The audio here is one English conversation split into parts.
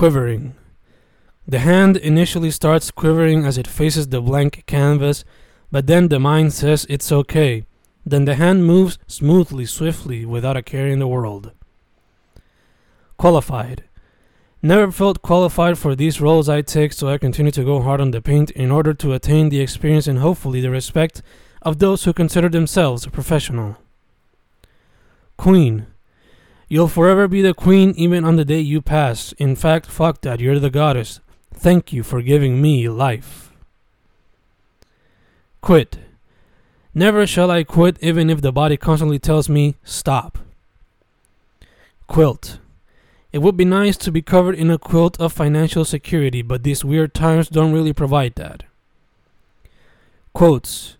Quivering. The hand initially starts quivering as it faces the blank canvas, but then the mind says it's okay. Then the hand moves smoothly, swiftly, without a care in the world. Qualified. Never felt qualified for these roles I take, so I continue to go hard on the paint in order to attain the experience and hopefully the respect of those who consider themselves a professional. Queen. You'll forever be the queen even on the day you pass. In fact, fuck that, you're the goddess. Thank you for giving me life. Quit. Never shall I quit even if the body constantly tells me stop. Quilt. It would be nice to be covered in a quilt of financial security, but these weird times don't really provide that. Quotes.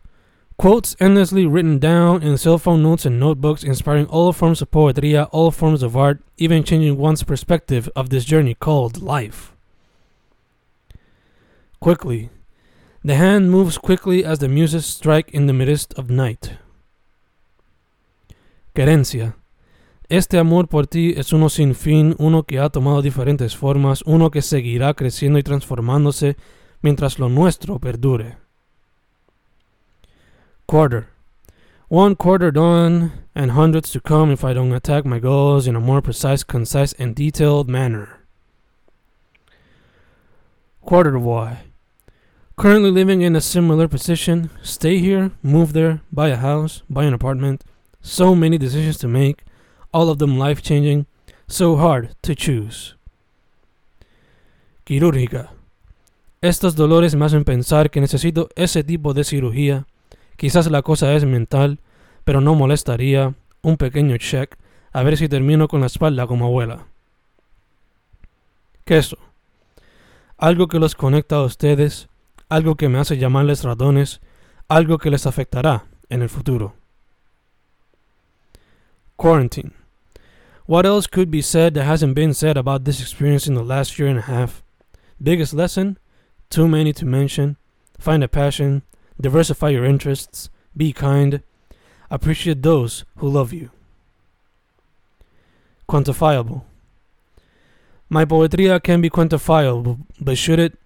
Quotes endlessly written down in cell phone notes and notebooks, inspiring all forms of poetry, all forms of art, even changing one's perspective of this journey called life. Quickly. The hand moves quickly as the muses strike in the midst of night. Querencia. Este amor por ti es uno sin fin, uno que ha tomado diferentes formas, uno que seguirá creciendo y transformándose mientras lo nuestro perdure. Quarter. One quarter done, and hundreds to come if I don't attack my goals in a more precise, concise, and detailed manner. Quarter of boy. Currently living in a similar position. Stay here, move there, buy a house, buy an apartment. So many decisions to make, all of them life changing. So hard to choose. Quirúrgica. Estos dolores me hacen pensar que necesito ese tipo de cirugía. Quizás la cosa es mental, pero no molestaría un pequeño check a ver si termino con la espalda como abuela. Queso. Algo que los conecta a ustedes, algo que me hace llamarles ratones, algo que les afectará en el futuro. Quarantine. What else could be said that hasn't been said about this experience in the last year and a half? Biggest lesson? Too many to mention. Find a passion, diversify your interests, be kind, appreciate those who love you. Quantifiable. My poetria can be quantifiable, but should it?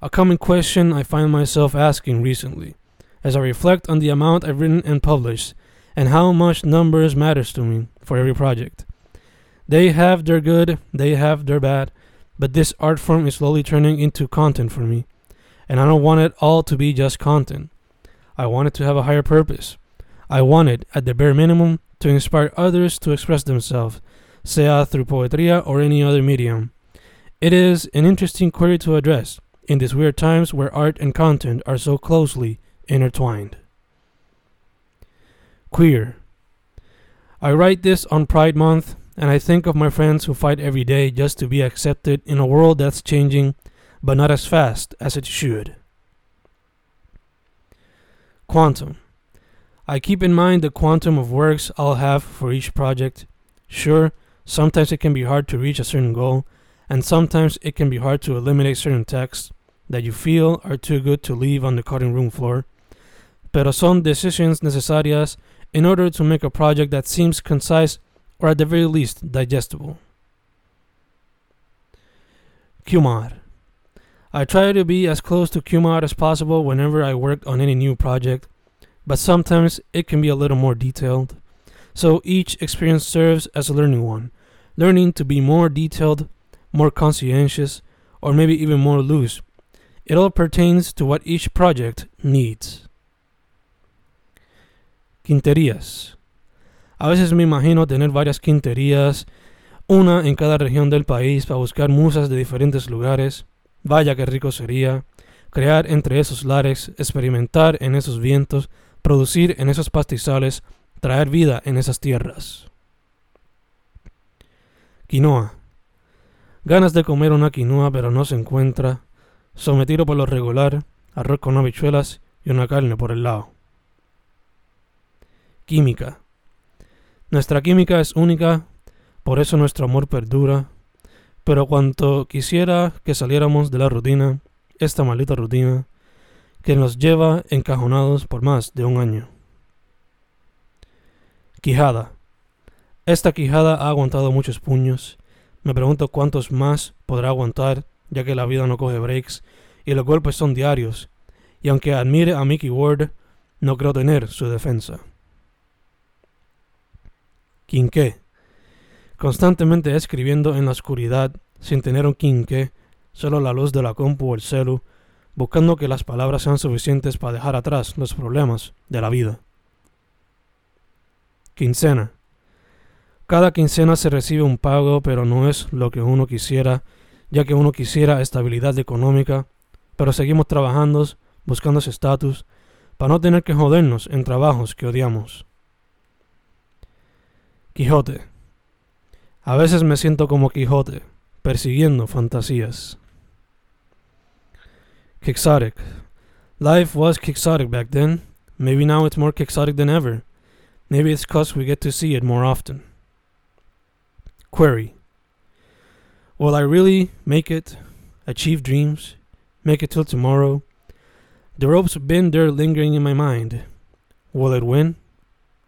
A common question I find myself asking recently, as I reflect on the amount I've written and published, and how much numbers matters to me for every project. They have their good, they have their bad, but this art form is slowly turning into content for me, and I don't want it all to be just content. I want it to have a higher purpose. I want it, at the bare minimum, to inspire others to express themselves, sea through poetria or any other medium. It is an interesting query to address in these weird times where art and content are so closely intertwined. Queer. I write this on Pride Month, and I think of my friends who fight every day just to be accepted in a world that's changing, but not as fast as it should. Quantum. I keep in mind the quantum of works I'll have for each project. Sure, sometimes it can be hard to reach a certain goal, and sometimes it can be hard to eliminate certain texts that you feel are too good to leave on the cutting room floor. Pero son decisions necesarias in order to make a project that seems concise or at the very least digestible. Qmar. I try to be as close to Qmar as possible whenever I work on any new project, but sometimes it can be a little more detailed. So each experience serves as a learning one, learning to be more detailed, more conscientious, or maybe even more loose. It all pertains to what each project needs. Quinterías. A veces me imagino tener varias quinterías, una en cada región del país para buscar musas de diferentes lugares. Vaya que rico sería crear entre esos lares, experimentar en esos vientos, producir en esos pastizales, traer vida en esas tierras. Quinoa. Ganas de comer una quinoa pero no se encuentra. Sometido por lo regular, arroz con habichuelas y una carne por el lado. Química. Nuestra química es única, por eso nuestro amor perdura. Pero cuanto quisiera que saliéramos de la rutina, esta maldita rutina, que nos lleva encajonados por más de un año. Quijada. Esta quijada ha aguantado muchos puños, Me pregunto cuántos más podrá aguantar, ya que la vida no coge breaks y los golpes son diarios, y aunque admire a Mickey Ward, no creo tener su defensa. Quinqué. Constantemente escribiendo en la oscuridad, sin tener un quinqué, solo la luz de la compu o el celu, buscando que las palabras sean suficientes para dejar atrás los problemas de la vida. Quincena. Cada quincena se recibe un pago, pero no es lo que uno quisiera, ya que uno quisiera estabilidad económica, pero seguimos trabajando, buscando ese estatus, para no tener que jodernos en trabajos que odiamos. Quijote. A veces me siento como Quijote, persiguiendo fantasías. Quixotic. Life was quixotic back then. Maybe now it's more quixotic than ever. Maybe it's because we get to see it more often. Query. Will I really make it, achieve dreams, make it till tomorrow? The rope's been there lingering in my mind. Will it win?